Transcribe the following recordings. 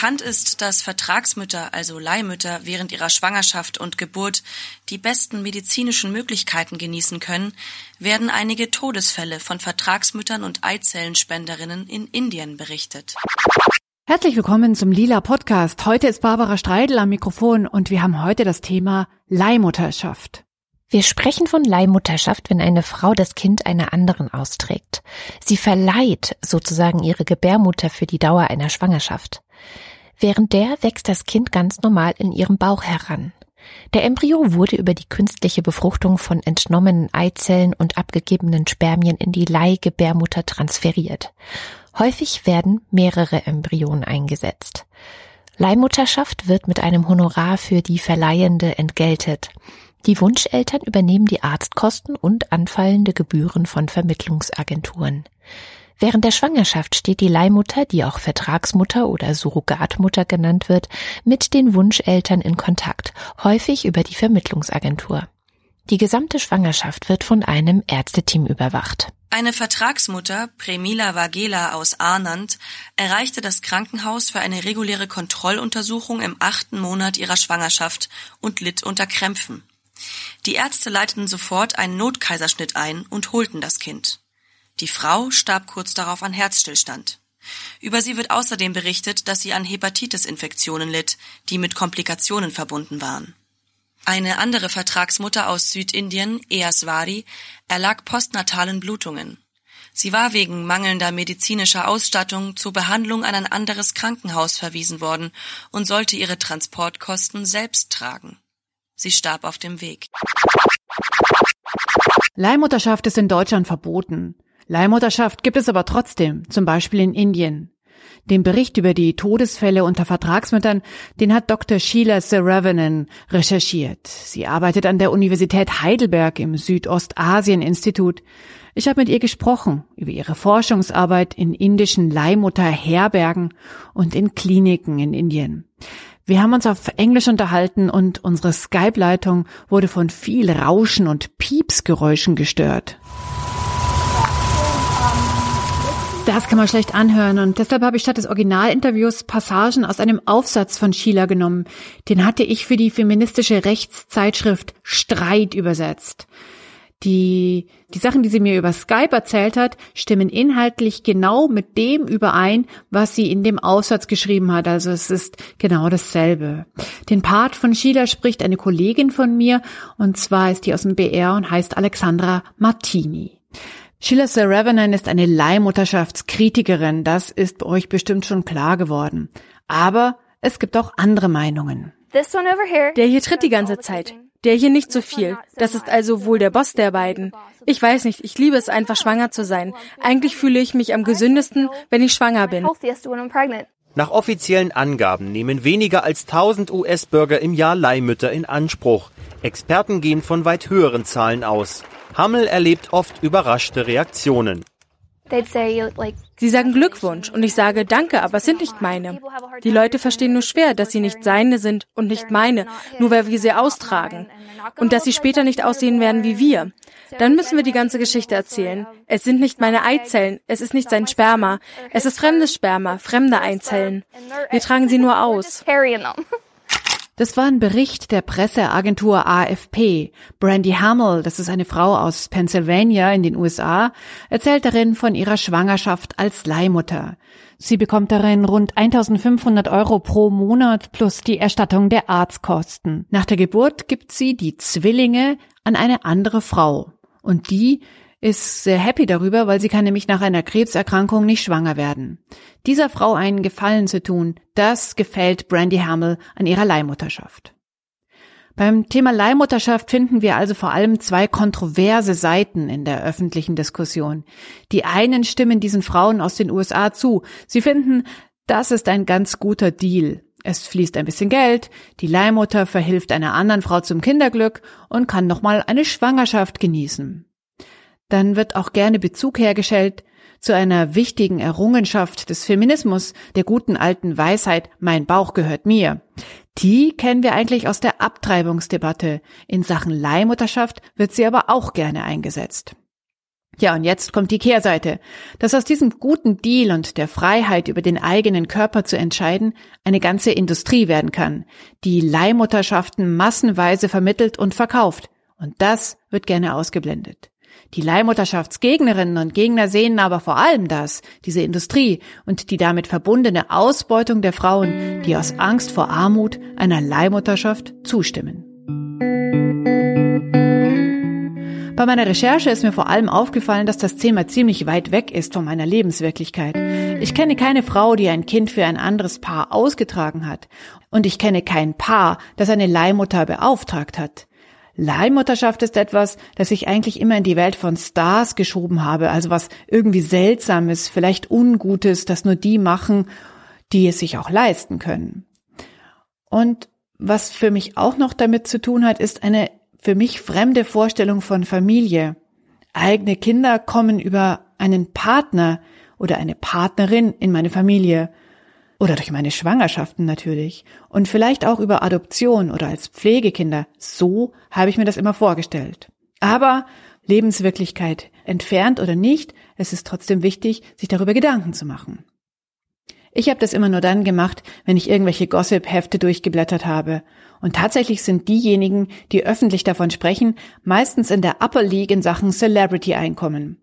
Bekannt ist, dass Vertragsmütter, also Leihmütter, während ihrer Schwangerschaft und Geburt die besten medizinischen Möglichkeiten genießen können, werden einige Todesfälle von Vertragsmüttern und Eizellenspenderinnen in Indien berichtet. Herzlich willkommen zum Lila Podcast. Heute ist Barbara Streidel am Mikrofon und wir haben heute das Thema Leihmutterschaft. Wir sprechen von Leihmutterschaft, wenn eine Frau das Kind einer anderen austrägt. Sie verleiht sozusagen ihre Gebärmutter für die Dauer einer Schwangerschaft. Während der wächst das Kind ganz normal in ihrem Bauch heran. Der Embryo wurde über die künstliche Befruchtung von entnommenen Eizellen und abgegebenen Spermien in die Leihgebärmutter transferiert. Häufig werden mehrere Embryonen eingesetzt. Leihmutterschaft wird mit einem Honorar für die Verleihende entgeltet. Die Wunscheltern übernehmen die Arztkosten und anfallende Gebühren von Vermittlungsagenturen. Während der Schwangerschaft steht die Leihmutter, die auch Vertragsmutter oder Surrogatmutter genannt wird, mit den Wunscheltern in Kontakt, häufig über die Vermittlungsagentur. Die gesamte Schwangerschaft wird von einem Ärzteteam überwacht. Eine Vertragsmutter, Premila Vagela aus Arnand, erreichte das Krankenhaus für eine reguläre Kontrolluntersuchung im achten Monat ihrer Schwangerschaft und litt unter Krämpfen. Die Ärzte leiteten sofort einen Notkaiserschnitt ein und holten das Kind. Die Frau starb kurz darauf an Herzstillstand. Über sie wird außerdem berichtet, dass sie an Hepatitis-Infektionen litt, die mit Komplikationen verbunden waren. Eine andere Vertragsmutter aus Südindien, Easwari, erlag postnatalen Blutungen. Sie war wegen mangelnder medizinischer Ausstattung zur Behandlung an ein anderes Krankenhaus verwiesen worden und sollte ihre Transportkosten selbst tragen. Sie starb auf dem Weg. Leihmutterschaft ist in Deutschland verboten. Leihmutterschaft gibt es aber trotzdem, zum Beispiel in Indien. Den Bericht über die Todesfälle unter Vertragsmüttern, den hat Dr. Sheila Saravanan recherchiert. Sie arbeitet an der Universität Heidelberg im Südostasien-Institut. Ich habe mit ihr gesprochen über ihre Forschungsarbeit in indischen Leihmutterherbergen und in Kliniken in Indien. Wir haben uns auf Englisch unterhalten und unsere Skype-Leitung wurde von viel Rauschen und Piepsgeräuschen gestört. Das kann man schlecht anhören und deshalb habe ich statt des Originalinterviews Passagen aus einem Aufsatz von Sheila genommen. Den hatte ich für die feministische Rechtszeitschrift Streit übersetzt. Die, die Sachen, die sie mir über Skype erzählt hat, stimmen inhaltlich genau mit dem überein, was sie in dem Aufsatz geschrieben hat. Also es ist genau dasselbe. Den Part von Sheila spricht eine Kollegin von mir und zwar ist die aus dem BR und heißt Alexandra Martini. Sheila Saravenan ist eine Leihmutterschaftskritikerin, das ist euch bestimmt schon klar geworden. Aber es gibt auch andere Meinungen. Der hier tritt die ganze Zeit. Der hier nicht so viel. Das ist also wohl der Boss der beiden. Ich weiß nicht, ich liebe es einfach schwanger zu sein. Eigentlich fühle ich mich am gesündesten, wenn ich schwanger bin. Nach offiziellen Angaben nehmen weniger als 1000 US-Bürger im Jahr Leihmütter in Anspruch. Experten gehen von weit höheren Zahlen aus. Hammel erlebt oft überraschte Reaktionen. Sie sagen Glückwunsch und ich sage Danke, aber es sind nicht meine. Die Leute verstehen nur schwer, dass sie nicht seine sind und nicht meine, nur weil wir sie austragen. Und dass sie später nicht aussehen werden wie wir. Dann müssen wir die ganze Geschichte erzählen. Es sind nicht meine Eizellen, es ist nicht sein Sperma, es ist fremdes Sperma, fremde Eizellen. Wir tragen sie nur aus. Das war ein Bericht der Presseagentur AFP. Brandy Hamill, das ist eine Frau aus Pennsylvania in den USA, erzählt darin von ihrer Schwangerschaft als Leihmutter. Sie bekommt darin rund 1500 Euro pro Monat plus die Erstattung der Arztkosten. Nach der Geburt gibt sie die Zwillinge an eine andere Frau. Und die ist sehr happy darüber, weil sie kann nämlich nach einer Krebserkrankung nicht schwanger werden. Dieser Frau einen Gefallen zu tun, das gefällt Brandy Hamill an ihrer Leihmutterschaft. Beim Thema Leihmutterschaft finden wir also vor allem zwei kontroverse Seiten in der öffentlichen Diskussion. Die einen stimmen diesen Frauen aus den USA zu. Sie finden, das ist ein ganz guter Deal. Es fließt ein bisschen Geld, die Leihmutter verhilft einer anderen Frau zum Kinderglück und kann nochmal eine Schwangerschaft genießen dann wird auch gerne Bezug hergestellt zu einer wichtigen Errungenschaft des Feminismus, der guten alten Weisheit, mein Bauch gehört mir. Die kennen wir eigentlich aus der Abtreibungsdebatte. In Sachen Leihmutterschaft wird sie aber auch gerne eingesetzt. Ja, und jetzt kommt die Kehrseite, dass aus diesem guten Deal und der Freiheit über den eigenen Körper zu entscheiden eine ganze Industrie werden kann, die Leihmutterschaften massenweise vermittelt und verkauft. Und das wird gerne ausgeblendet. Die Leihmutterschaftsgegnerinnen und Gegner sehen aber vor allem das, diese Industrie und die damit verbundene Ausbeutung der Frauen, die aus Angst vor Armut einer Leihmutterschaft zustimmen. Bei meiner Recherche ist mir vor allem aufgefallen, dass das Thema ziemlich weit weg ist von meiner Lebenswirklichkeit. Ich kenne keine Frau, die ein Kind für ein anderes Paar ausgetragen hat. Und ich kenne kein Paar, das eine Leihmutter beauftragt hat. Leihmutterschaft ist etwas, das ich eigentlich immer in die Welt von Stars geschoben habe, also was irgendwie Seltsames, vielleicht Ungutes, das nur die machen, die es sich auch leisten können. Und was für mich auch noch damit zu tun hat, ist eine für mich fremde Vorstellung von Familie. Eigene Kinder kommen über einen Partner oder eine Partnerin in meine Familie oder durch meine Schwangerschaften natürlich und vielleicht auch über Adoption oder als Pflegekinder. So habe ich mir das immer vorgestellt. Aber Lebenswirklichkeit entfernt oder nicht, es ist trotzdem wichtig, sich darüber Gedanken zu machen. Ich habe das immer nur dann gemacht, wenn ich irgendwelche Gossip-Hefte durchgeblättert habe. Und tatsächlich sind diejenigen, die öffentlich davon sprechen, meistens in der Upper League in Sachen Celebrity-Einkommen.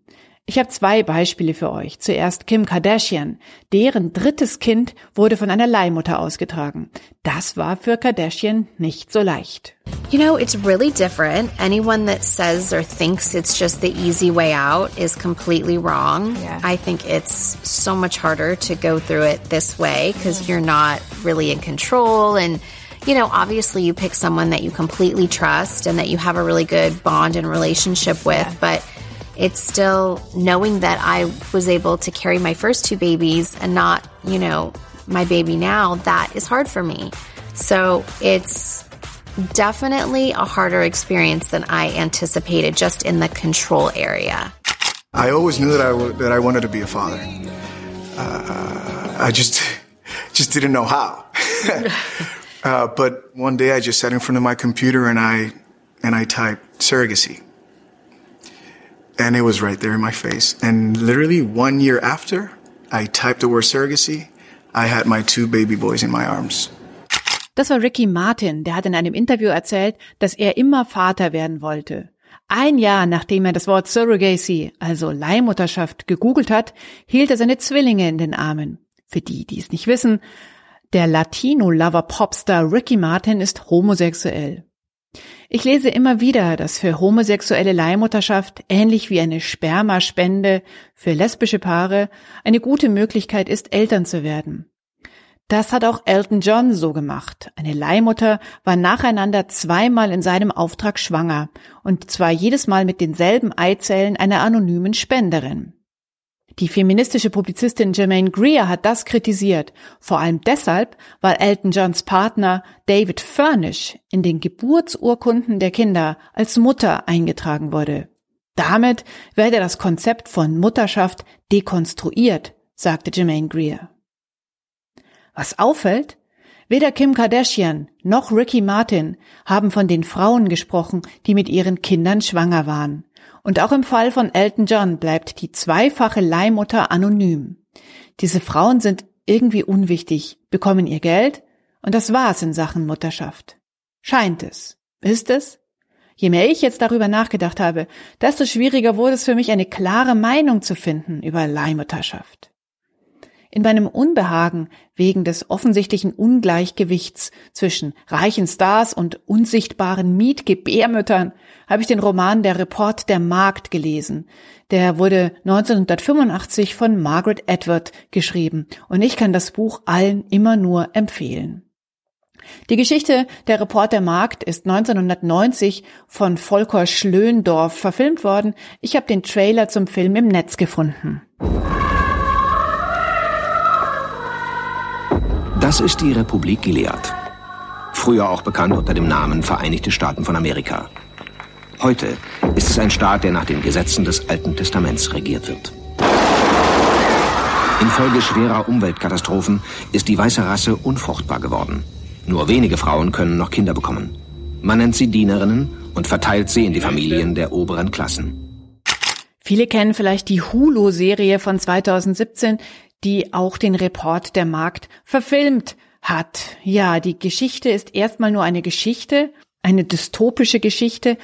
Ich habe zwei Beispiele für euch. Zuerst Kim Kardashian. Deren drittes Kind wurde von einer Leihmutter ausgetragen. Das war für Kardashian nicht so leicht. You know, it's really different. Anyone that says or thinks it's just the easy way out is completely wrong. Yeah. I think it's so much harder to go through it this way because you're not really in control and you know, obviously you pick someone that you completely trust and that you have a really good bond and relationship with, yeah. but it's still knowing that I was able to carry my first two babies and not, you know, my baby now, that is hard for me. So it's definitely a harder experience than I anticipated just in the control area. I always knew that I, w- that I wanted to be a father. Uh, I just, just didn't know how. uh, but one day I just sat in front of my computer and I, and I typed surrogacy and it was right there in my face. And literally one year after I typed the word surrogacy, I had my two baby boys in my arms. Das war Ricky Martin, der hat in einem Interview erzählt, dass er immer Vater werden wollte. Ein Jahr nachdem er das Wort Surrogacy, also Leihmutterschaft, gegoogelt hat, hielt er seine Zwillinge in den Armen. Für die, die es nicht wissen, der Latino-Lover-Popstar Ricky Martin ist homosexuell. Ich lese immer wieder, dass für homosexuelle Leihmutterschaft ähnlich wie eine Spermaspende für lesbische Paare eine gute Möglichkeit ist, Eltern zu werden. Das hat auch Elton John so gemacht. Eine Leihmutter war nacheinander zweimal in seinem Auftrag schwanger, und zwar jedes Mal mit denselben Eizellen einer anonymen Spenderin. Die feministische Publizistin Jermaine Greer hat das kritisiert, vor allem deshalb, weil Elton Johns Partner David Furnish in den Geburtsurkunden der Kinder als Mutter eingetragen wurde. Damit werde das Konzept von Mutterschaft dekonstruiert, sagte Jermaine Greer. Was auffällt? Weder Kim Kardashian noch Ricky Martin haben von den Frauen gesprochen, die mit ihren Kindern schwanger waren. Und auch im Fall von Elton John bleibt die zweifache Leihmutter anonym. Diese Frauen sind irgendwie unwichtig, bekommen ihr Geld und das war's in Sachen Mutterschaft. Scheint es. Ist es? Je mehr ich jetzt darüber nachgedacht habe, desto schwieriger wurde es für mich, eine klare Meinung zu finden über Leihmutterschaft. In meinem Unbehagen wegen des offensichtlichen Ungleichgewichts zwischen reichen Stars und unsichtbaren Mietgebärmüttern habe ich den Roman Der Report der Markt gelesen. Der wurde 1985 von Margaret Edward geschrieben und ich kann das Buch allen immer nur empfehlen. Die Geschichte Der Report der Markt ist 1990 von Volker Schlöndorf verfilmt worden. Ich habe den Trailer zum Film im Netz gefunden. Das ist die Republik Gilead. Früher auch bekannt unter dem Namen Vereinigte Staaten von Amerika. Heute ist es ein Staat, der nach den Gesetzen des Alten Testaments regiert wird. Infolge schwerer Umweltkatastrophen ist die weiße Rasse unfruchtbar geworden. Nur wenige Frauen können noch Kinder bekommen. Man nennt sie Dienerinnen und verteilt sie in die Familien der oberen Klassen. Viele kennen vielleicht die Hulu-Serie von 2017, die auch den Report der Markt verfilmt hat. Ja, die Geschichte ist erstmal nur eine Geschichte, eine dystopische Geschichte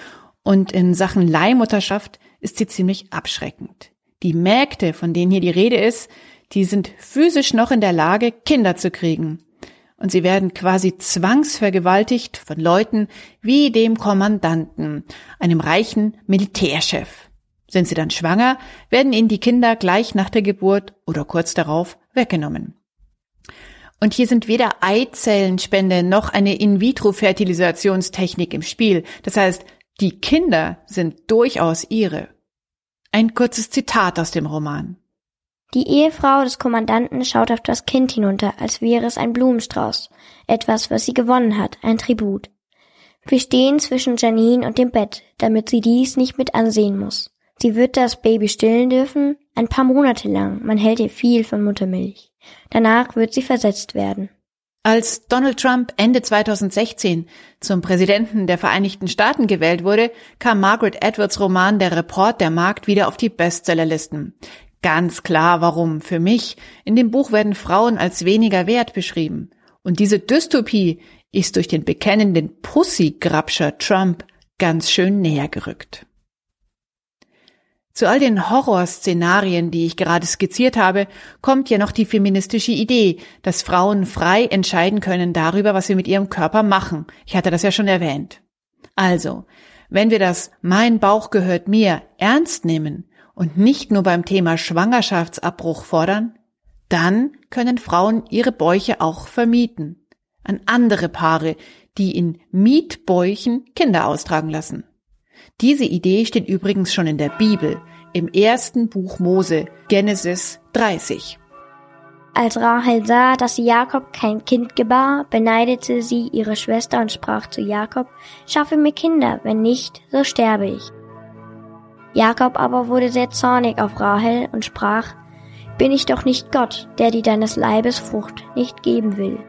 und in Sachen Leihmutterschaft ist sie ziemlich abschreckend. Die Mägde, von denen hier die Rede ist, die sind physisch noch in der Lage, Kinder zu kriegen. Und sie werden quasi zwangsvergewaltigt von Leuten wie dem Kommandanten, einem reichen Militärchef. Sind sie dann schwanger, werden ihnen die Kinder gleich nach der Geburt oder kurz darauf weggenommen. Und hier sind weder Eizellenspende noch eine In-vitro-Fertilisationstechnik im Spiel. Das heißt, die Kinder sind durchaus ihre. Ein kurzes Zitat aus dem Roman. Die Ehefrau des Kommandanten schaut auf das Kind hinunter, als wäre es ein Blumenstrauß, etwas, was sie gewonnen hat, ein Tribut. Wir stehen zwischen Janine und dem Bett, damit sie dies nicht mit ansehen muss. Sie wird das Baby stillen dürfen, ein paar Monate lang, man hält ihr viel von Muttermilch. Danach wird sie versetzt werden. Als Donald Trump Ende 2016 zum Präsidenten der Vereinigten Staaten gewählt wurde, kam Margaret Edwards Roman Der Report der Markt wieder auf die Bestsellerlisten. Ganz klar warum für mich. In dem Buch werden Frauen als weniger wert beschrieben. Und diese Dystopie ist durch den bekennenden Pussy-Grabscher Trump ganz schön näher gerückt. Zu all den Horrorszenarien, die ich gerade skizziert habe, kommt ja noch die feministische Idee, dass Frauen frei entscheiden können darüber, was sie mit ihrem Körper machen. Ich hatte das ja schon erwähnt. Also, wenn wir das Mein Bauch gehört mir ernst nehmen und nicht nur beim Thema Schwangerschaftsabbruch fordern, dann können Frauen ihre Bäuche auch vermieten an andere Paare, die in Mietbäuchen Kinder austragen lassen. Diese Idee steht übrigens schon in der Bibel, im ersten Buch Mose, Genesis 30. Als Rahel sah, dass Jakob kein Kind gebar, beneidete sie ihre Schwester und sprach zu Jakob, schaffe mir Kinder, wenn nicht, so sterbe ich. Jakob aber wurde sehr zornig auf Rahel und sprach, bin ich doch nicht Gott, der dir deines Leibes Frucht nicht geben will.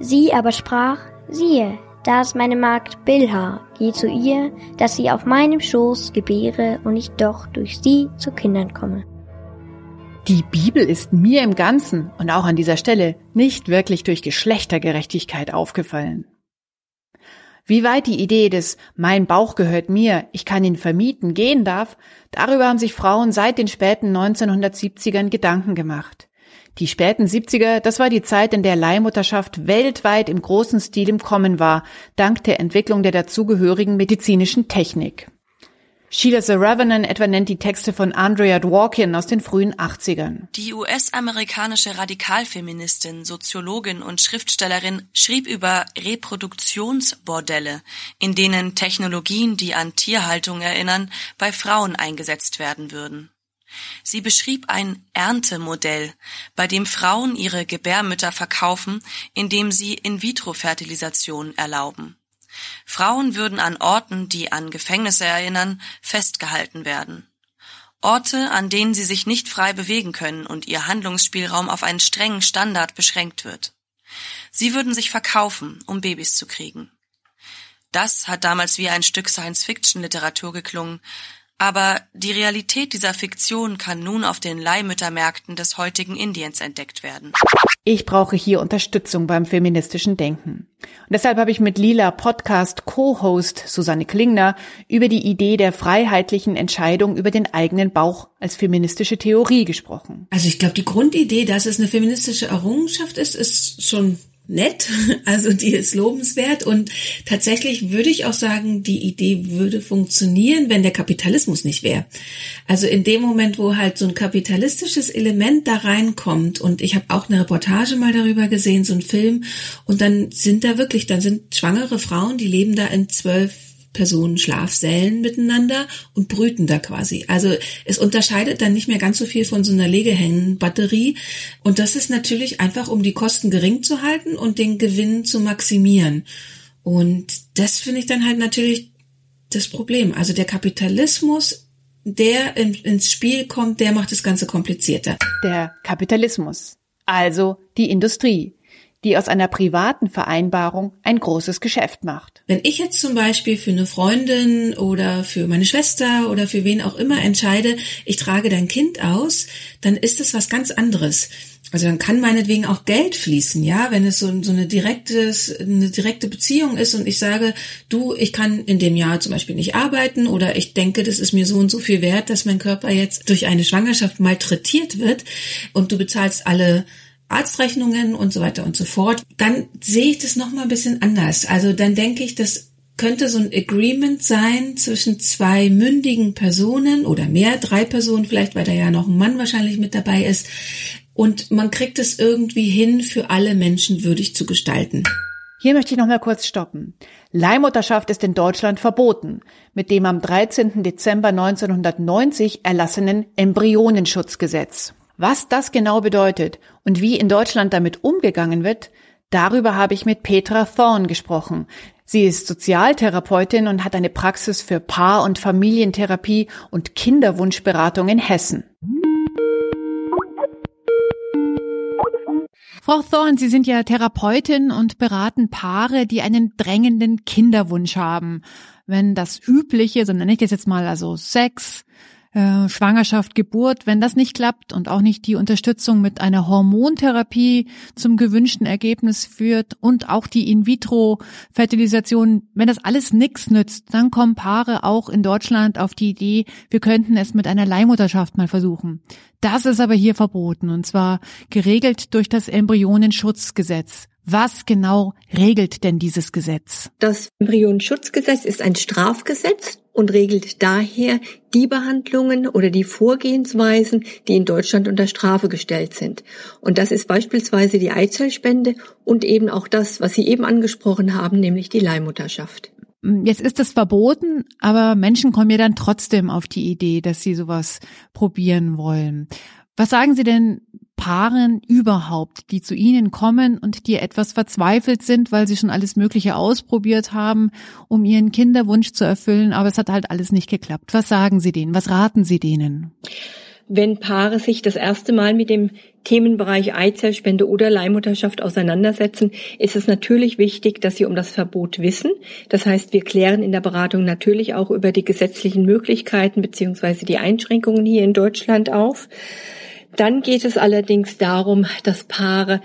Sie aber sprach, siehe, da ist meine Magd Bilha, geh zu ihr, dass sie auf meinem Schoß gebäre und ich doch durch sie zu Kindern komme. Die Bibel ist mir im Ganzen und auch an dieser Stelle nicht wirklich durch Geschlechtergerechtigkeit aufgefallen. Wie weit die Idee des Mein Bauch gehört mir, ich kann ihn vermieten gehen darf, darüber haben sich Frauen seit den späten 1970ern Gedanken gemacht. Die späten 70er, das war die Zeit, in der Leihmutterschaft weltweit im großen Stil im Kommen war, dank der Entwicklung der dazugehörigen medizinischen Technik. Sheila Saravenan etwa nennt die Texte von Andrea Dworkin aus den frühen 80ern. Die US-amerikanische Radikalfeministin, Soziologin und Schriftstellerin schrieb über Reproduktionsbordelle, in denen Technologien, die an Tierhaltung erinnern, bei Frauen eingesetzt werden würden. Sie beschrieb ein Erntemodell, bei dem Frauen ihre Gebärmütter verkaufen, indem sie In-vitro-Fertilisation erlauben. Frauen würden an Orten, die an Gefängnisse erinnern, festgehalten werden. Orte, an denen sie sich nicht frei bewegen können und ihr Handlungsspielraum auf einen strengen Standard beschränkt wird. Sie würden sich verkaufen, um Babys zu kriegen. Das hat damals wie ein Stück Science-Fiction-Literatur geklungen, aber die Realität dieser Fiktion kann nun auf den Leihmüttermärkten des heutigen Indiens entdeckt werden. Ich brauche hier Unterstützung beim feministischen Denken. Und deshalb habe ich mit Lila Podcast Co-Host Susanne Klingner über die Idee der freiheitlichen Entscheidung über den eigenen Bauch als feministische Theorie gesprochen. Also ich glaube, die Grundidee, dass es eine feministische Errungenschaft ist, ist schon nett, also die ist lobenswert und tatsächlich würde ich auch sagen, die Idee würde funktionieren, wenn der Kapitalismus nicht wäre. Also in dem Moment, wo halt so ein kapitalistisches Element da reinkommt und ich habe auch eine Reportage mal darüber gesehen, so ein Film und dann sind da wirklich, dann sind schwangere Frauen, die leben da in zwölf Personen Schlafsälen miteinander und brüten da quasi. Also es unterscheidet dann nicht mehr ganz so viel von so einer Legehennenbatterie. Und das ist natürlich einfach, um die Kosten gering zu halten und den Gewinn zu maximieren. Und das finde ich dann halt natürlich das Problem. Also der Kapitalismus, der ins Spiel kommt, der macht das Ganze komplizierter. Der Kapitalismus, also die Industrie die aus einer privaten Vereinbarung ein großes Geschäft macht. Wenn ich jetzt zum Beispiel für eine Freundin oder für meine Schwester oder für wen auch immer entscheide, ich trage dein Kind aus, dann ist das was ganz anderes. Also dann kann meinetwegen auch Geld fließen, ja, wenn es so, so eine direktes, eine direkte Beziehung ist und ich sage, du, ich kann in dem Jahr zum Beispiel nicht arbeiten oder ich denke, das ist mir so und so viel wert, dass mein Körper jetzt durch eine Schwangerschaft malträtiert wird und du bezahlst alle Arztrechnungen und so weiter und so fort, dann sehe ich das nochmal ein bisschen anders. Also dann denke ich, das könnte so ein Agreement sein zwischen zwei mündigen Personen oder mehr, drei Personen vielleicht, weil da ja noch ein Mann wahrscheinlich mit dabei ist, und man kriegt es irgendwie hin, für alle Menschen würdig zu gestalten. Hier möchte ich noch mal kurz stoppen. Leihmutterschaft ist in Deutschland verboten, mit dem am 13. Dezember 1990 erlassenen Embryonenschutzgesetz. Was das genau bedeutet und wie in Deutschland damit umgegangen wird, darüber habe ich mit Petra Thorn gesprochen. Sie ist Sozialtherapeutin und hat eine Praxis für Paar- und Familientherapie und Kinderwunschberatung in Hessen. Frau Thorn, Sie sind ja Therapeutin und beraten Paare, die einen drängenden Kinderwunsch haben. Wenn das Übliche, so nenne ich das jetzt mal, also Sex, äh, Schwangerschaft, Geburt, wenn das nicht klappt und auch nicht die Unterstützung mit einer Hormontherapie zum gewünschten Ergebnis führt und auch die In-vitro-Fertilisation, wenn das alles nichts nützt, dann kommen Paare auch in Deutschland auf die Idee, wir könnten es mit einer Leihmutterschaft mal versuchen. Das ist aber hier verboten und zwar geregelt durch das Embryonenschutzgesetz. Was genau regelt denn dieses Gesetz? Das Embryonenschutzgesetz ist ein Strafgesetz und regelt daher die Behandlungen oder die Vorgehensweisen, die in Deutschland unter Strafe gestellt sind. Und das ist beispielsweise die Eizellspende und eben auch das, was Sie eben angesprochen haben, nämlich die Leihmutterschaft. Jetzt ist es verboten, aber Menschen kommen ja dann trotzdem auf die Idee, dass sie sowas probieren wollen. Was sagen Sie denn Paaren überhaupt, die zu Ihnen kommen und die etwas verzweifelt sind, weil sie schon alles Mögliche ausprobiert haben, um ihren Kinderwunsch zu erfüllen, aber es hat halt alles nicht geklappt? Was sagen Sie denen? Was raten Sie denen? Wenn Paare sich das erste Mal mit dem Themenbereich Eizellspende oder Leihmutterschaft auseinandersetzen, ist es natürlich wichtig, dass sie um das Verbot wissen. Das heißt, wir klären in der Beratung natürlich auch über die gesetzlichen Möglichkeiten beziehungsweise die Einschränkungen hier in Deutschland auf. Dann geht es allerdings darum, dass Paare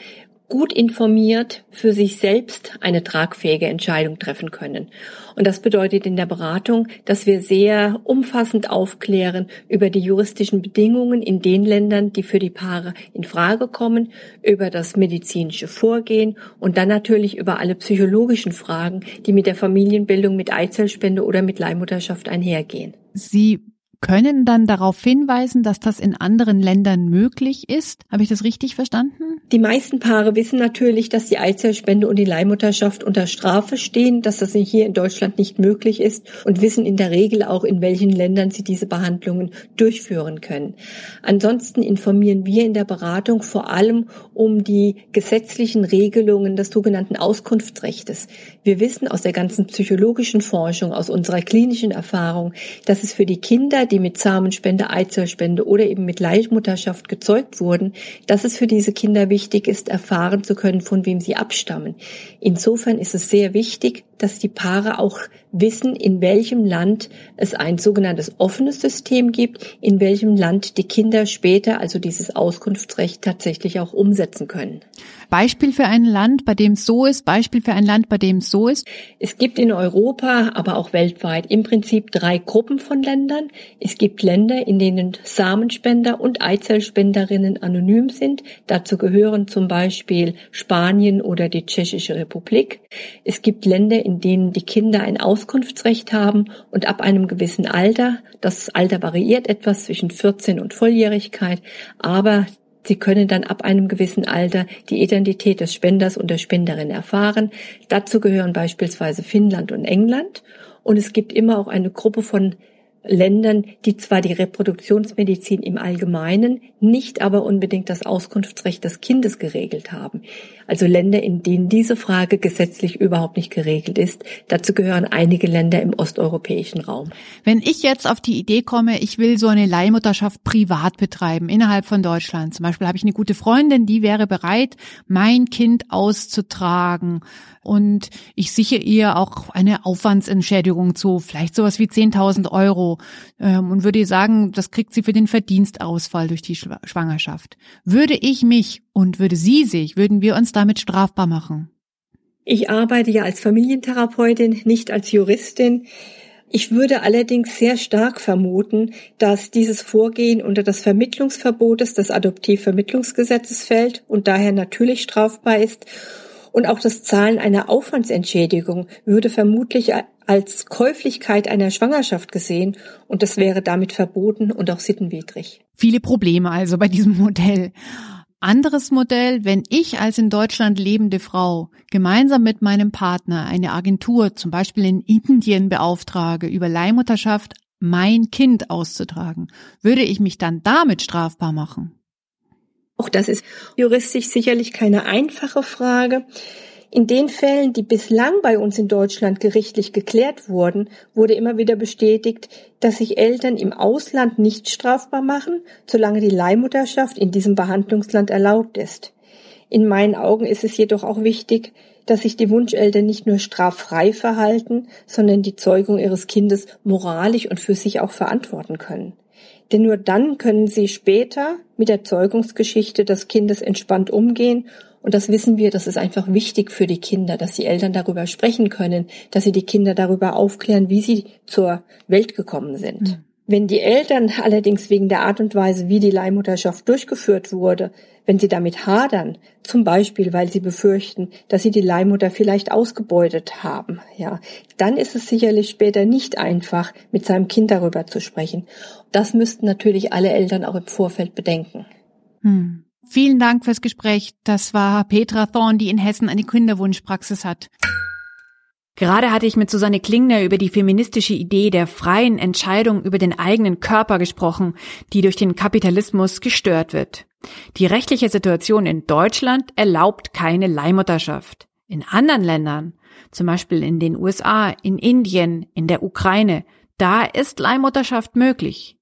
gut informiert für sich selbst eine tragfähige Entscheidung treffen können. Und das bedeutet in der Beratung, dass wir sehr umfassend aufklären über die juristischen Bedingungen in den Ländern, die für die Paare in Frage kommen, über das medizinische Vorgehen und dann natürlich über alle psychologischen Fragen, die mit der Familienbildung, mit Eizellspende oder mit Leihmutterschaft einhergehen. Sie können dann darauf hinweisen, dass das in anderen Ländern möglich ist. Habe ich das richtig verstanden? Die meisten Paare wissen natürlich, dass die Eizellspende und die Leihmutterschaft unter Strafe stehen, dass das hier in Deutschland nicht möglich ist und wissen in der Regel auch, in welchen Ländern sie diese Behandlungen durchführen können. Ansonsten informieren wir in der Beratung vor allem um die gesetzlichen Regelungen des sogenannten Auskunftsrechtes. Wir wissen aus der ganzen psychologischen Forschung, aus unserer klinischen Erfahrung, dass es für die Kinder, die mit Samenspende, Eizellspende oder eben mit Leihmutterschaft gezeugt wurden, dass es für diese Kinder wichtig ist, erfahren zu können, von wem sie abstammen. Insofern ist es sehr wichtig, dass die Paare auch wissen, in welchem Land es ein sogenanntes offenes System gibt, in welchem Land die Kinder später also dieses Auskunftsrecht tatsächlich auch umsetzen können. Beispiel für ein Land, bei dem es so ist, Beispiel für ein Land, bei dem es so ist? Es gibt in Europa, aber auch weltweit im Prinzip drei Gruppen von Ländern. Es gibt Länder, in denen Samenspender und Eizellspenderinnen anonym sind. Dazu gehören zum Beispiel Spanien oder die Tschechische Republik. Es gibt Länder, in denen die Kinder ein Auskunftsrecht haben und ab einem gewissen Alter, das Alter variiert etwas zwischen 14 und Volljährigkeit, aber Sie können dann ab einem gewissen Alter die Identität des Spenders und der Spenderin erfahren. Dazu gehören beispielsweise Finnland und England. Und es gibt immer auch eine Gruppe von Ländern, die zwar die Reproduktionsmedizin im Allgemeinen, nicht aber unbedingt das Auskunftsrecht des Kindes geregelt haben. Also Länder, in denen diese Frage gesetzlich überhaupt nicht geregelt ist. Dazu gehören einige Länder im osteuropäischen Raum. Wenn ich jetzt auf die Idee komme, ich will so eine Leihmutterschaft privat betreiben, innerhalb von Deutschland. Zum Beispiel habe ich eine gute Freundin, die wäre bereit, mein Kind auszutragen. Und ich sichere ihr auch eine Aufwandsentschädigung zu, vielleicht sowas wie 10.000 Euro. Ähm, und würde sagen, das kriegt sie für den Verdienstausfall durch die Schwangerschaft. Würde ich mich und würde sie sich, würden wir uns damit strafbar machen? Ich arbeite ja als Familientherapeutin, nicht als Juristin. Ich würde allerdings sehr stark vermuten, dass dieses Vorgehen unter das Vermittlungsverbotes des Adoptivvermittlungsgesetzes fällt und daher natürlich strafbar ist. Und auch das Zahlen einer Aufwandsentschädigung würde vermutlich als Käuflichkeit einer Schwangerschaft gesehen und das wäre damit verboten und auch sittenwidrig. Viele Probleme also bei diesem Modell. Anderes Modell, wenn ich als in Deutschland lebende Frau gemeinsam mit meinem Partner eine Agentur zum Beispiel in Indien beauftrage, über Leihmutterschaft mein Kind auszutragen, würde ich mich dann damit strafbar machen? Auch das ist juristisch sicherlich keine einfache Frage. In den Fällen, die bislang bei uns in Deutschland gerichtlich geklärt wurden, wurde immer wieder bestätigt, dass sich Eltern im Ausland nicht strafbar machen, solange die Leihmutterschaft in diesem Behandlungsland erlaubt ist. In meinen Augen ist es jedoch auch wichtig, dass sich die Wunscheltern nicht nur straffrei verhalten, sondern die Zeugung ihres Kindes moralisch und für sich auch verantworten können. Denn nur dann können sie später mit der Zeugungsgeschichte des Kindes entspannt umgehen und das wissen wir, das ist einfach wichtig für die Kinder, dass die Eltern darüber sprechen können, dass sie die Kinder darüber aufklären, wie sie zur Welt gekommen sind. Mhm. Wenn die Eltern allerdings wegen der Art und Weise, wie die Leihmutterschaft durchgeführt wurde, wenn sie damit hadern, zum Beispiel weil sie befürchten, dass sie die Leihmutter vielleicht ausgebeutet haben, ja, dann ist es sicherlich später nicht einfach, mit seinem Kind darüber zu sprechen. Das müssten natürlich alle Eltern auch im Vorfeld bedenken. Hm. Vielen Dank fürs Gespräch. Das war Petra Thorn, die in Hessen eine Kinderwunschpraxis hat. Gerade hatte ich mit Susanne Klingner über die feministische Idee der freien Entscheidung über den eigenen Körper gesprochen, die durch den Kapitalismus gestört wird. Die rechtliche Situation in Deutschland erlaubt keine Leihmutterschaft. In anderen Ländern, zum Beispiel in den USA, in Indien, in der Ukraine, da ist Leihmutterschaft möglich.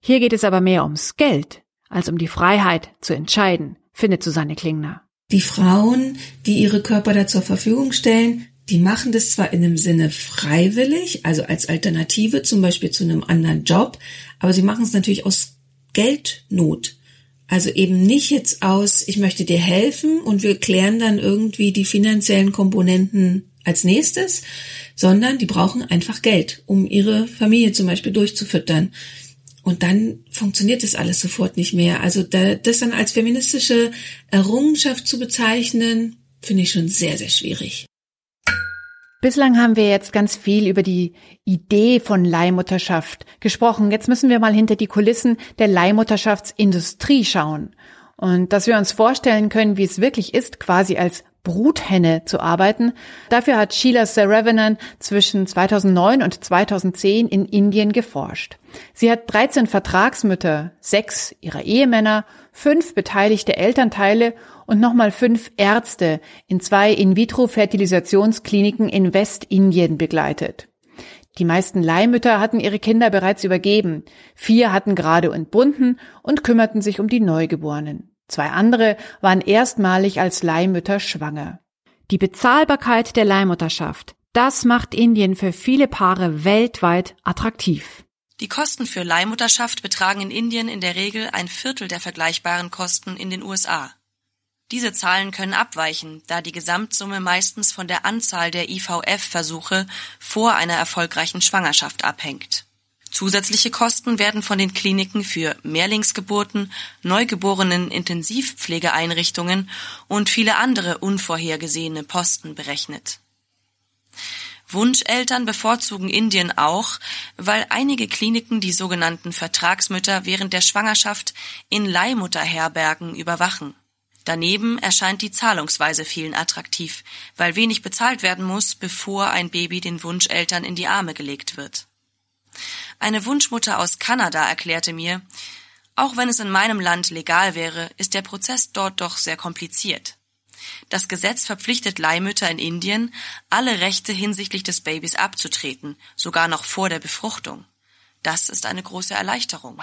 Hier geht es aber mehr ums Geld als um die Freiheit zu entscheiden, findet Susanne Klingner. Die Frauen, die ihre Körper da zur Verfügung stellen, die machen das zwar in einem Sinne freiwillig, also als Alternative zum Beispiel zu einem anderen Job, aber sie machen es natürlich aus Geldnot. Also eben nicht jetzt aus, ich möchte dir helfen und wir klären dann irgendwie die finanziellen Komponenten als nächstes, sondern die brauchen einfach Geld, um ihre Familie zum Beispiel durchzufüttern. Und dann funktioniert das alles sofort nicht mehr. Also da, das dann als feministische Errungenschaft zu bezeichnen, finde ich schon sehr, sehr schwierig. Bislang haben wir jetzt ganz viel über die Idee von Leihmutterschaft gesprochen. Jetzt müssen wir mal hinter die Kulissen der Leihmutterschaftsindustrie schauen. Und dass wir uns vorstellen können, wie es wirklich ist, quasi als Bruthenne zu arbeiten. Dafür hat Sheila Saravenan zwischen 2009 und 2010 in Indien geforscht. Sie hat 13 Vertragsmütter, sechs ihrer Ehemänner, fünf beteiligte Elternteile und nochmal fünf Ärzte in zwei In-vitro-Fertilisationskliniken in Westindien begleitet. Die meisten Leihmütter hatten ihre Kinder bereits übergeben. Vier hatten gerade entbunden und kümmerten sich um die Neugeborenen. Zwei andere waren erstmalig als Leihmütter schwanger. Die Bezahlbarkeit der Leihmutterschaft, das macht Indien für viele Paare weltweit attraktiv. Die Kosten für Leihmutterschaft betragen in Indien in der Regel ein Viertel der vergleichbaren Kosten in den USA. Diese Zahlen können abweichen, da die Gesamtsumme meistens von der Anzahl der IVF-Versuche vor einer erfolgreichen Schwangerschaft abhängt. Zusätzliche Kosten werden von den Kliniken für Mehrlingsgeburten, Neugeborenen Intensivpflegeeinrichtungen und viele andere unvorhergesehene Posten berechnet. Wunscheltern bevorzugen Indien auch, weil einige Kliniken die sogenannten Vertragsmütter während der Schwangerschaft in Leihmutterherbergen überwachen. Daneben erscheint die Zahlungsweise vielen attraktiv, weil wenig bezahlt werden muss, bevor ein Baby den Wunscheltern in die Arme gelegt wird. Eine Wunschmutter aus Kanada erklärte mir, auch wenn es in meinem Land legal wäre, ist der Prozess dort doch sehr kompliziert. Das Gesetz verpflichtet Leihmütter in Indien, alle Rechte hinsichtlich des Babys abzutreten, sogar noch vor der Befruchtung. Das ist eine große Erleichterung.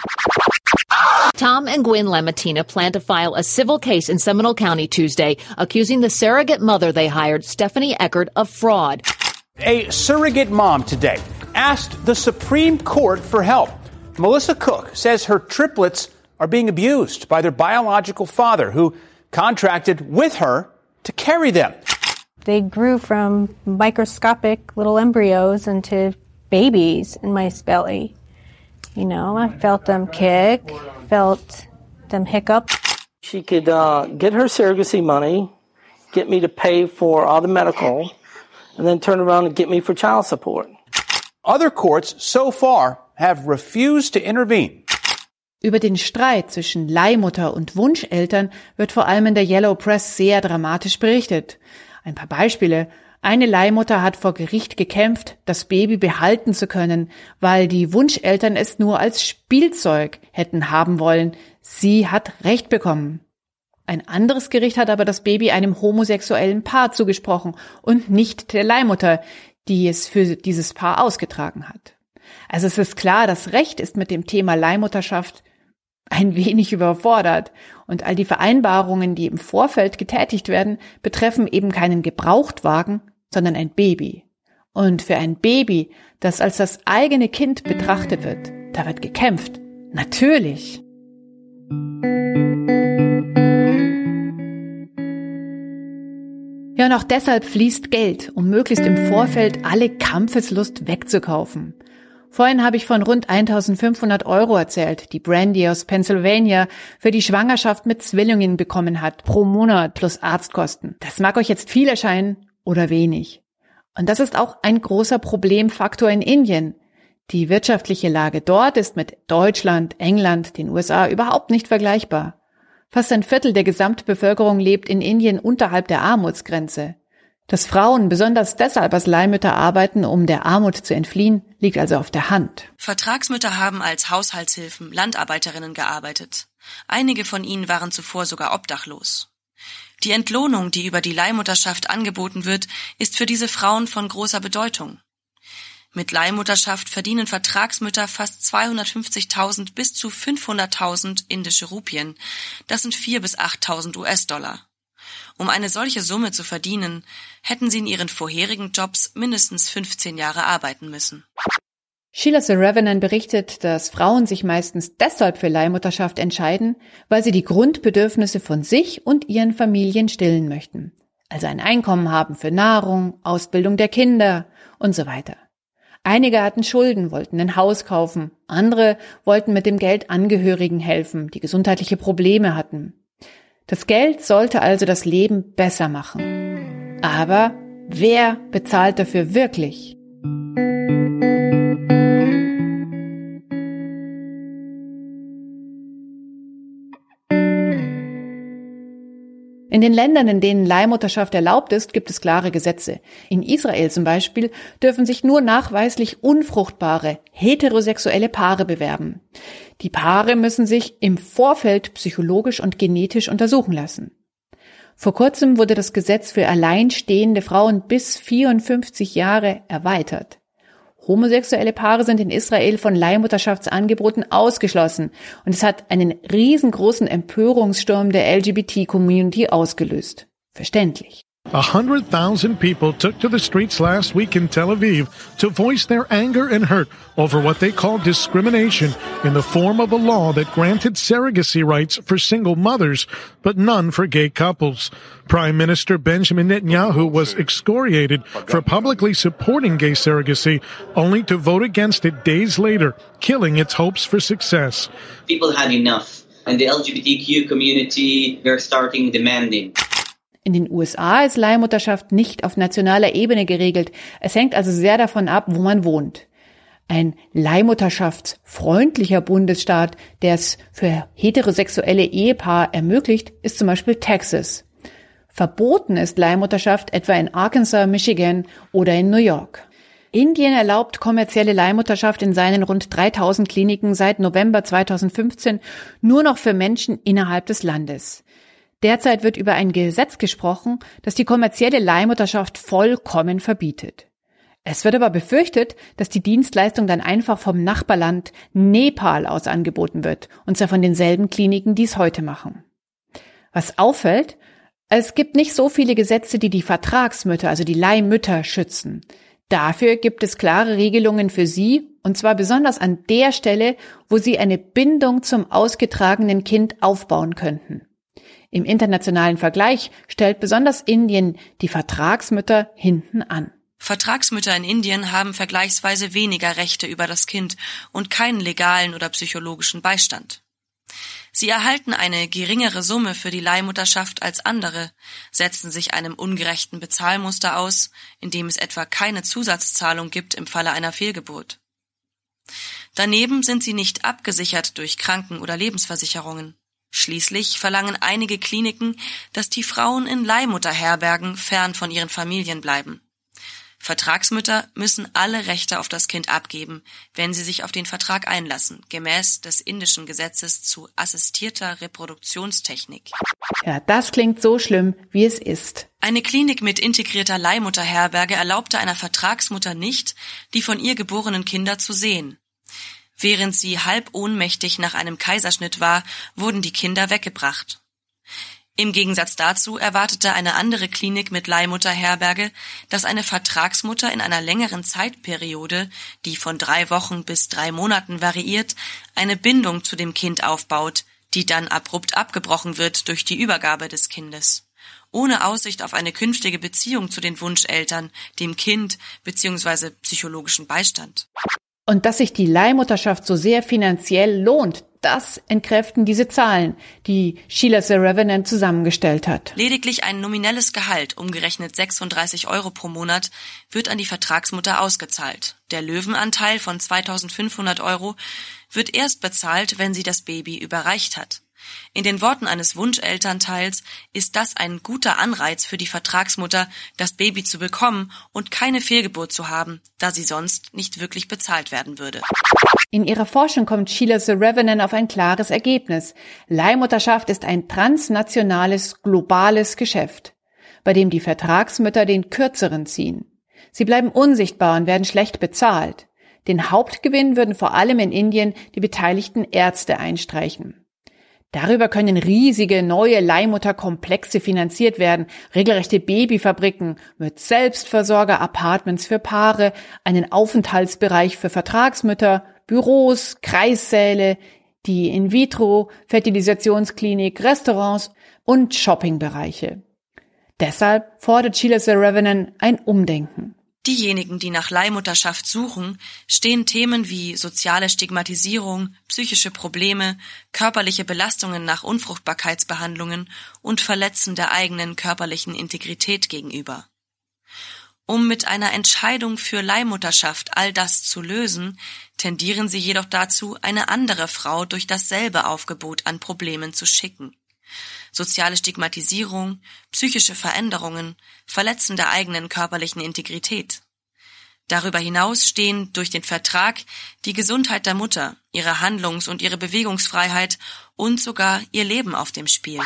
Tom and Gwen Lamatina plan to file a civil case in Seminole County Tuesday, accusing the surrogate mother they hired, Stephanie Eckert, of fraud. A surrogate mom today asked the Supreme Court for help. Melissa Cook says her triplets are being abused by their biological father, who contracted with her to carry them. They grew from microscopic little embryos into babies in my belly. You know, I felt them kick, felt them hiccup. She could uh, get her surrogacy money, get me to pay for all the medical, and then turn around and get me for child support. Other courts so far have refused to intervene. Über den Streit zwischen Leihmutter und Wunscheltern wird vor allem in der Yellow Press sehr dramatisch berichtet. Ein paar Beispiele. Eine Leihmutter hat vor Gericht gekämpft, das Baby behalten zu können, weil die Wunscheltern es nur als Spielzeug hätten haben wollen. Sie hat Recht bekommen. Ein anderes Gericht hat aber das Baby einem homosexuellen Paar zugesprochen und nicht der Leihmutter, die es für dieses Paar ausgetragen hat. Also es ist klar, das Recht ist mit dem Thema Leihmutterschaft ein wenig überfordert. Und all die Vereinbarungen, die im Vorfeld getätigt werden, betreffen eben keinen Gebrauchtwagen, sondern ein Baby. Und für ein Baby, das als das eigene Kind betrachtet wird, da wird gekämpft. Natürlich. Ja, und auch deshalb fließt Geld, um möglichst im Vorfeld alle Kampfeslust wegzukaufen. Vorhin habe ich von rund 1500 Euro erzählt, die Brandy aus Pennsylvania für die Schwangerschaft mit Zwillingen bekommen hat, pro Monat plus Arztkosten. Das mag euch jetzt viel erscheinen oder wenig. Und das ist auch ein großer Problemfaktor in Indien. Die wirtschaftliche Lage dort ist mit Deutschland, England, den USA überhaupt nicht vergleichbar. Fast ein Viertel der Gesamtbevölkerung lebt in Indien unterhalb der Armutsgrenze. Dass Frauen besonders deshalb als Leihmütter arbeiten, um der Armut zu entfliehen, liegt also auf der Hand. Vertragsmütter haben als Haushaltshilfen, Landarbeiterinnen gearbeitet. Einige von ihnen waren zuvor sogar obdachlos. Die Entlohnung, die über die Leihmutterschaft angeboten wird, ist für diese Frauen von großer Bedeutung. Mit Leihmutterschaft verdienen Vertragsmütter fast 250.000 bis zu 500.000 indische Rupien. Das sind 4 bis 8.000 US-Dollar. Um eine solche Summe zu verdienen, hätten sie in ihren vorherigen Jobs mindestens 15 Jahre arbeiten müssen. Sheila Saravenan berichtet, dass Frauen sich meistens deshalb für Leihmutterschaft entscheiden, weil sie die Grundbedürfnisse von sich und ihren Familien stillen möchten. Also ein Einkommen haben für Nahrung, Ausbildung der Kinder und so weiter. Einige hatten Schulden, wollten ein Haus kaufen, andere wollten mit dem Geld Angehörigen helfen, die gesundheitliche Probleme hatten. Das Geld sollte also das Leben besser machen. Aber wer bezahlt dafür wirklich? In den Ländern, in denen Leihmutterschaft erlaubt ist, gibt es klare Gesetze. In Israel zum Beispiel dürfen sich nur nachweislich unfruchtbare, heterosexuelle Paare bewerben. Die Paare müssen sich im Vorfeld psychologisch und genetisch untersuchen lassen. Vor kurzem wurde das Gesetz für alleinstehende Frauen bis 54 Jahre erweitert. Homosexuelle Paare sind in Israel von Leihmutterschaftsangeboten ausgeschlossen und es hat einen riesengroßen Empörungssturm der LGBT-Community ausgelöst. Verständlich. A hundred thousand people took to the streets last week in Tel Aviv to voice their anger and hurt over what they call discrimination in the form of a law that granted surrogacy rights for single mothers, but none for gay couples. Prime Minister Benjamin Netanyahu was excoriated for publicly supporting gay surrogacy, only to vote against it days later, killing its hopes for success. People had enough, and the LGBTQ community, they're starting demanding. In den USA ist Leihmutterschaft nicht auf nationaler Ebene geregelt. Es hängt also sehr davon ab, wo man wohnt. Ein leihmutterschaftsfreundlicher Bundesstaat, der es für heterosexuelle Ehepaar ermöglicht, ist zum Beispiel Texas. Verboten ist Leihmutterschaft etwa in Arkansas, Michigan oder in New York. Indien erlaubt kommerzielle Leihmutterschaft in seinen rund 3000 Kliniken seit November 2015 nur noch für Menschen innerhalb des Landes. Derzeit wird über ein Gesetz gesprochen, das die kommerzielle Leihmutterschaft vollkommen verbietet. Es wird aber befürchtet, dass die Dienstleistung dann einfach vom Nachbarland Nepal aus angeboten wird, und zwar von denselben Kliniken, die es heute machen. Was auffällt, es gibt nicht so viele Gesetze, die die Vertragsmütter, also die Leihmütter schützen. Dafür gibt es klare Regelungen für sie, und zwar besonders an der Stelle, wo sie eine Bindung zum ausgetragenen Kind aufbauen könnten. Im internationalen Vergleich stellt besonders Indien die Vertragsmütter hinten an. Vertragsmütter in Indien haben vergleichsweise weniger Rechte über das Kind und keinen legalen oder psychologischen Beistand. Sie erhalten eine geringere Summe für die Leihmutterschaft als andere, setzen sich einem ungerechten Bezahlmuster aus, in dem es etwa keine Zusatzzahlung gibt im Falle einer Fehlgeburt. Daneben sind sie nicht abgesichert durch Kranken- oder Lebensversicherungen. Schließlich verlangen einige Kliniken, dass die Frauen in Leihmutterherbergen fern von ihren Familien bleiben. Vertragsmütter müssen alle Rechte auf das Kind abgeben, wenn sie sich auf den Vertrag einlassen, gemäß des indischen Gesetzes zu assistierter Reproduktionstechnik. Ja, das klingt so schlimm, wie es ist. Eine Klinik mit integrierter Leihmutterherberge erlaubte einer Vertragsmutter nicht, die von ihr geborenen Kinder zu sehen. Während sie halb ohnmächtig nach einem Kaiserschnitt war, wurden die Kinder weggebracht. Im Gegensatz dazu erwartete eine andere Klinik mit Leihmutterherberge, dass eine Vertragsmutter in einer längeren Zeitperiode, die von drei Wochen bis drei Monaten variiert, eine Bindung zu dem Kind aufbaut, die dann abrupt abgebrochen wird durch die Übergabe des Kindes. Ohne Aussicht auf eine künftige Beziehung zu den Wunscheltern, dem Kind bzw. psychologischen Beistand. Und dass sich die Leihmutterschaft so sehr finanziell lohnt, das entkräften diese Zahlen, die Sheila The Revenant zusammengestellt hat. Lediglich ein nominelles Gehalt, umgerechnet 36 Euro pro Monat, wird an die Vertragsmutter ausgezahlt. Der Löwenanteil von 2500 Euro wird erst bezahlt, wenn sie das Baby überreicht hat. In den Worten eines Wunschelternteils ist das ein guter Anreiz für die Vertragsmutter, das Baby zu bekommen und keine Fehlgeburt zu haben, da sie sonst nicht wirklich bezahlt werden würde. In ihrer Forschung kommt Sheila The Revenant auf ein klares Ergebnis. Leihmutterschaft ist ein transnationales, globales Geschäft, bei dem die Vertragsmütter den kürzeren ziehen. Sie bleiben unsichtbar und werden schlecht bezahlt. Den Hauptgewinn würden vor allem in Indien die beteiligten Ärzte einstreichen. Darüber können riesige neue Leihmutterkomplexe finanziert werden, regelrechte Babyfabriken mit Selbstversorger-Apartments für Paare, einen Aufenthaltsbereich für Vertragsmütter, Büros, Kreissäle, die In-vitro-Fertilisationsklinik, Restaurants und Shoppingbereiche. Deshalb fordert Sheila the Revenant ein Umdenken. Diejenigen, die nach Leihmutterschaft suchen, stehen Themen wie soziale Stigmatisierung, psychische Probleme, körperliche Belastungen nach Unfruchtbarkeitsbehandlungen und Verletzen der eigenen körperlichen Integrität gegenüber. Um mit einer Entscheidung für Leihmutterschaft all das zu lösen, tendieren sie jedoch dazu, eine andere Frau durch dasselbe Aufgebot an Problemen zu schicken soziale Stigmatisierung, psychische Veränderungen, Verletzen der eigenen körperlichen Integrität. Darüber hinaus stehen durch den Vertrag die Gesundheit der Mutter, ihre Handlungs- und ihre Bewegungsfreiheit und sogar ihr Leben auf dem Spiel.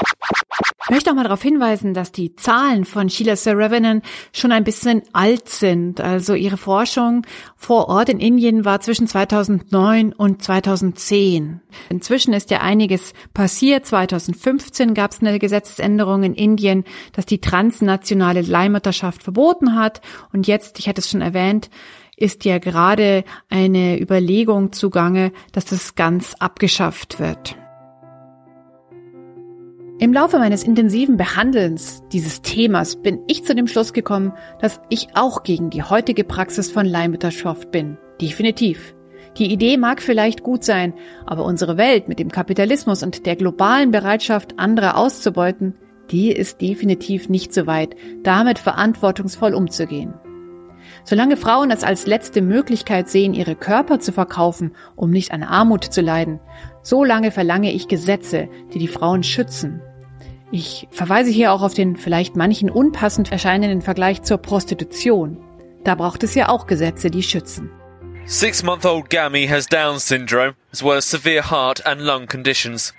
Ich möchte auch mal darauf hinweisen, dass die Zahlen von Sheila Saravenan schon ein bisschen alt sind. Also ihre Forschung vor Ort in Indien war zwischen 2009 und 2010. Inzwischen ist ja einiges passiert. 2015 gab es eine Gesetzesänderung in Indien, dass die transnationale Leihmutterschaft verboten hat. Und jetzt, ich hatte es schon erwähnt, ist ja gerade eine Überlegung zugange, dass das ganz abgeschafft wird. Im Laufe meines intensiven Behandelns dieses Themas bin ich zu dem Schluss gekommen, dass ich auch gegen die heutige Praxis von Leihmutterschaft bin. Definitiv. Die Idee mag vielleicht gut sein, aber unsere Welt mit dem Kapitalismus und der globalen Bereitschaft, andere auszubeuten, die ist definitiv nicht so weit, damit verantwortungsvoll umzugehen. Solange Frauen es als letzte Möglichkeit sehen, ihre Körper zu verkaufen, um nicht an Armut zu leiden, so lange verlange ich Gesetze, die die Frauen schützen. Ich verweise hier auch auf den vielleicht manchen unpassend erscheinenden Vergleich zur Prostitution. Da braucht es ja auch Gesetze, die schützen. Six-month-old Gammy has Down syndrome, as well as severe heart and lung conditions.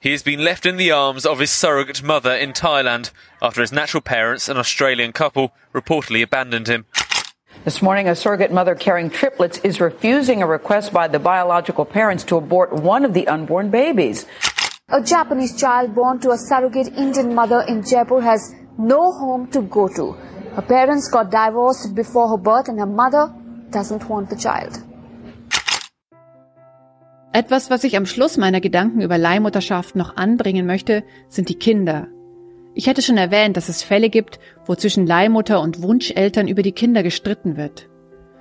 He has been left in the arms of his surrogate mother in Thailand after his natural parents, an Australian couple, reportedly abandoned him. This morning, a surrogate mother carrying triplets is refusing a request by the biological parents to abort one of the unborn babies. A Japanese child born to a surrogate Indian mother in Jaipur has no home to go to. Her parents got divorced before her birth and her mother doesn't want the child. Etwas, was ich am Schluss meiner Gedanken über Leihmutterschaft noch anbringen möchte, sind die Kinder. Ich hatte schon erwähnt, dass es Fälle gibt, wo zwischen Leihmutter und Wunscheltern über die Kinder gestritten wird.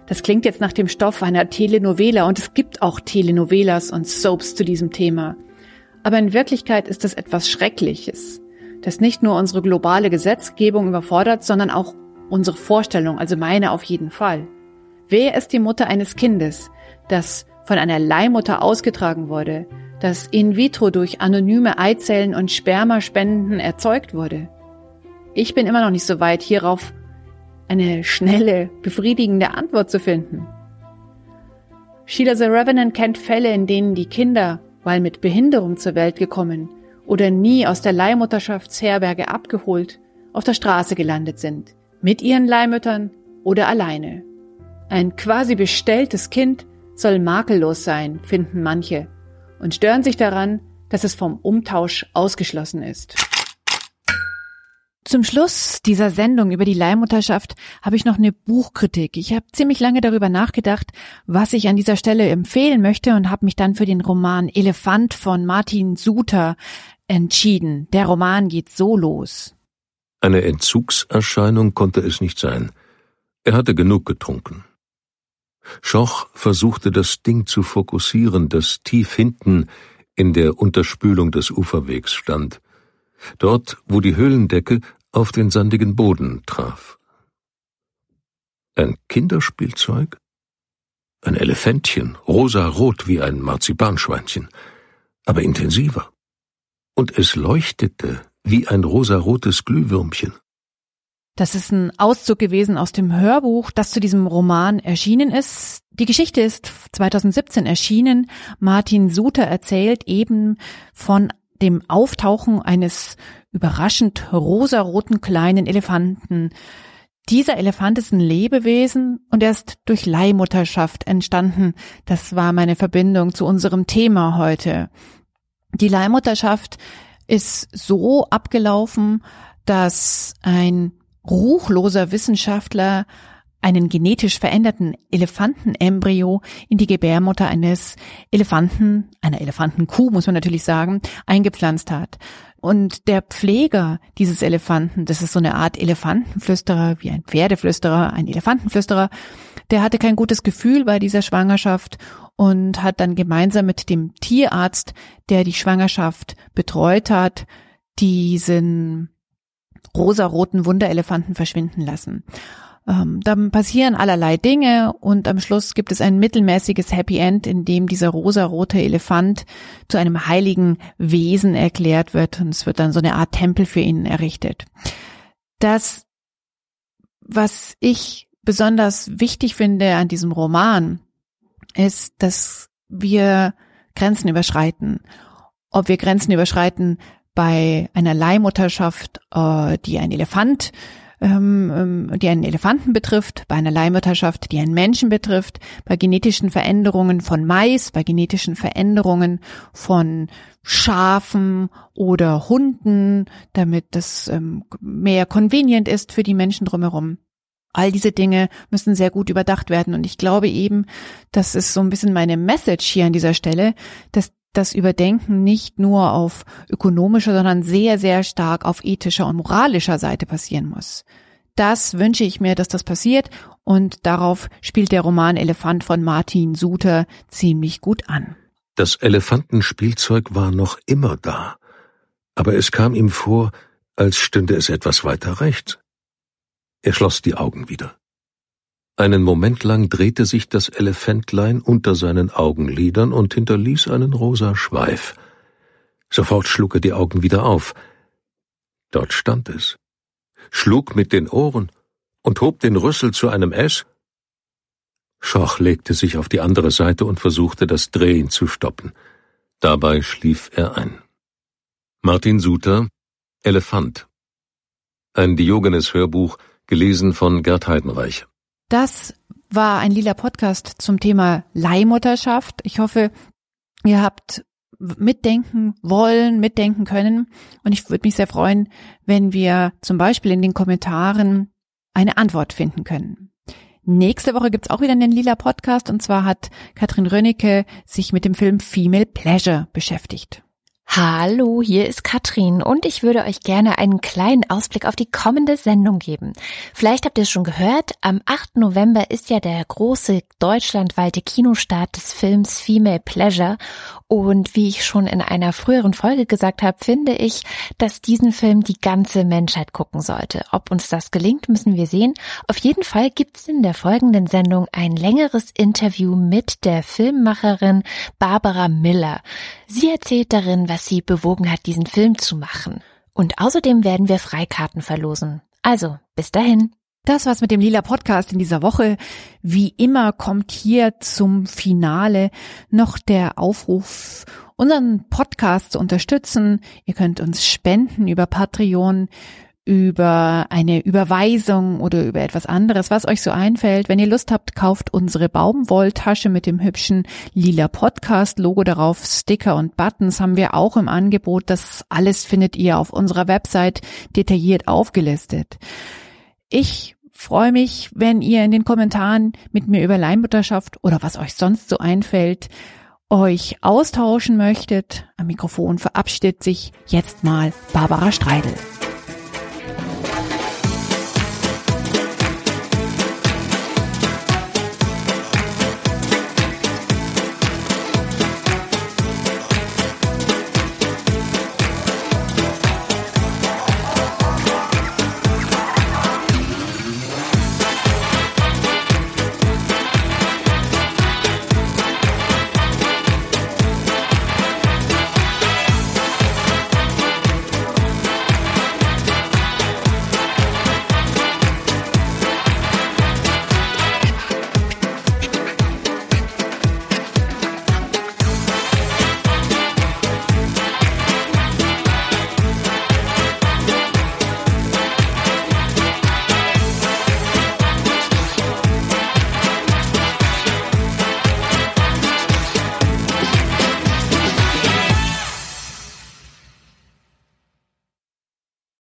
Das klingt jetzt nach dem Stoff einer Telenovela und es gibt auch Telenovelas und Soaps zu diesem Thema. Aber in Wirklichkeit ist das etwas Schreckliches, das nicht nur unsere globale Gesetzgebung überfordert, sondern auch unsere Vorstellung, also meine auf jeden Fall. Wer ist die Mutter eines Kindes, das von einer Leihmutter ausgetragen wurde, das in vitro durch anonyme Eizellen und Spermaspenden erzeugt wurde. Ich bin immer noch nicht so weit, hierauf eine schnelle, befriedigende Antwort zu finden. Sheila the Revenant kennt Fälle, in denen die Kinder, weil mit Behinderung zur Welt gekommen oder nie aus der Leihmutterschaftsherberge abgeholt, auf der Straße gelandet sind, mit ihren Leihmüttern oder alleine. Ein quasi bestelltes Kind soll makellos sein, finden manche, und stören sich daran, dass es vom Umtausch ausgeschlossen ist. Zum Schluss dieser Sendung über die Leihmutterschaft habe ich noch eine Buchkritik. Ich habe ziemlich lange darüber nachgedacht, was ich an dieser Stelle empfehlen möchte und habe mich dann für den Roman Elefant von Martin Suter entschieden. Der Roman geht so los. Eine Entzugserscheinung konnte es nicht sein. Er hatte genug getrunken. Schoch versuchte das Ding zu fokussieren, das tief hinten in der Unterspülung des Uferwegs stand, dort, wo die Höhlendecke auf den sandigen Boden traf. Ein Kinderspielzeug? Ein Elefantchen, rosarot wie ein Marzipanschweinchen, aber intensiver. Und es leuchtete wie ein rosarotes Glühwürmchen. Das ist ein Auszug gewesen aus dem Hörbuch, das zu diesem Roman erschienen ist. Die Geschichte ist 2017 erschienen. Martin Suter erzählt eben von dem Auftauchen eines überraschend rosaroten kleinen Elefanten. Dieser Elefant ist ein Lebewesen und er ist durch Leihmutterschaft entstanden. Das war meine Verbindung zu unserem Thema heute. Die Leihmutterschaft ist so abgelaufen, dass ein ruchloser Wissenschaftler einen genetisch veränderten Elefantenembryo in die Gebärmutter eines Elefanten, einer Elefantenkuh, muss man natürlich sagen, eingepflanzt hat. Und der Pfleger dieses Elefanten, das ist so eine Art Elefantenflüsterer, wie ein Pferdeflüsterer, ein Elefantenflüsterer, der hatte kein gutes Gefühl bei dieser Schwangerschaft und hat dann gemeinsam mit dem Tierarzt, der die Schwangerschaft betreut hat, diesen rosaroten Wunderelefanten verschwinden lassen. Ähm, dann passieren allerlei Dinge und am Schluss gibt es ein mittelmäßiges Happy End, in dem dieser rosarote Elefant zu einem heiligen Wesen erklärt wird und es wird dann so eine Art Tempel für ihn errichtet. Das, was ich besonders wichtig finde an diesem Roman, ist, dass wir Grenzen überschreiten. Ob wir Grenzen überschreiten bei einer Leihmutterschaft, äh, die ein Elefant ähm, ähm, die einen Elefanten betrifft, bei einer Leihmutterschaft, die einen Menschen betrifft, bei genetischen Veränderungen von Mais, bei genetischen Veränderungen von Schafen oder Hunden, damit das ähm, mehr convenient ist für die Menschen drumherum. All diese Dinge müssen sehr gut überdacht werden. Und ich glaube eben, das ist so ein bisschen meine Message hier an dieser Stelle, dass das Überdenken nicht nur auf ökonomischer, sondern sehr, sehr stark auf ethischer und moralischer Seite passieren muss. Das wünsche ich mir, dass das passiert und darauf spielt der Roman Elefant von Martin Suter ziemlich gut an. Das Elefantenspielzeug war noch immer da, aber es kam ihm vor, als stünde es etwas weiter rechts. Er schloss die Augen wieder. Einen Moment lang drehte sich das Elefantlein unter seinen Augenlidern und hinterließ einen rosa Schweif. Sofort schlug er die Augen wieder auf. Dort stand es, schlug mit den Ohren und hob den Rüssel zu einem S. Schoch legte sich auf die andere Seite und versuchte, das Drehen zu stoppen. Dabei schlief er ein. Martin Suter Elefant Ein Diogenes-Hörbuch, gelesen von Gerd Heidenreich. Das war ein lila Podcast zum Thema Leihmutterschaft. Ich hoffe, ihr habt mitdenken wollen, mitdenken können. Und ich würde mich sehr freuen, wenn wir zum Beispiel in den Kommentaren eine Antwort finden können. Nächste Woche gibt's auch wieder einen lila Podcast und zwar hat Katrin Rönnecke sich mit dem Film Female Pleasure beschäftigt. Hallo, hier ist Katrin und ich würde euch gerne einen kleinen Ausblick auf die kommende Sendung geben. Vielleicht habt ihr es schon gehört, am 8. November ist ja der große deutschlandweite Kinostart des Films Female Pleasure und wie ich schon in einer früheren Folge gesagt habe, finde ich, dass diesen Film die ganze Menschheit gucken sollte. Ob uns das gelingt, müssen wir sehen. Auf jeden Fall gibt es in der folgenden Sendung ein längeres Interview mit der Filmmacherin Barbara Miller. Sie erzählt darin, was sie bewogen hat, diesen Film zu machen. Und außerdem werden wir Freikarten verlosen. Also, bis dahin. Das war's mit dem Lila Podcast in dieser Woche. Wie immer kommt hier zum Finale noch der Aufruf, unseren Podcast zu unterstützen. Ihr könnt uns spenden über Patreon über eine Überweisung oder über etwas anderes, was euch so einfällt. Wenn ihr Lust habt, kauft unsere Baumwolltasche mit dem hübschen lila Podcast-Logo darauf. Sticker und Buttons haben wir auch im Angebot. Das alles findet ihr auf unserer Website detailliert aufgelistet. Ich freue mich, wenn ihr in den Kommentaren mit mir über Leihmutterschaft oder was euch sonst so einfällt, euch austauschen möchtet. Am Mikrofon verabschiedet sich jetzt mal Barbara Streidel.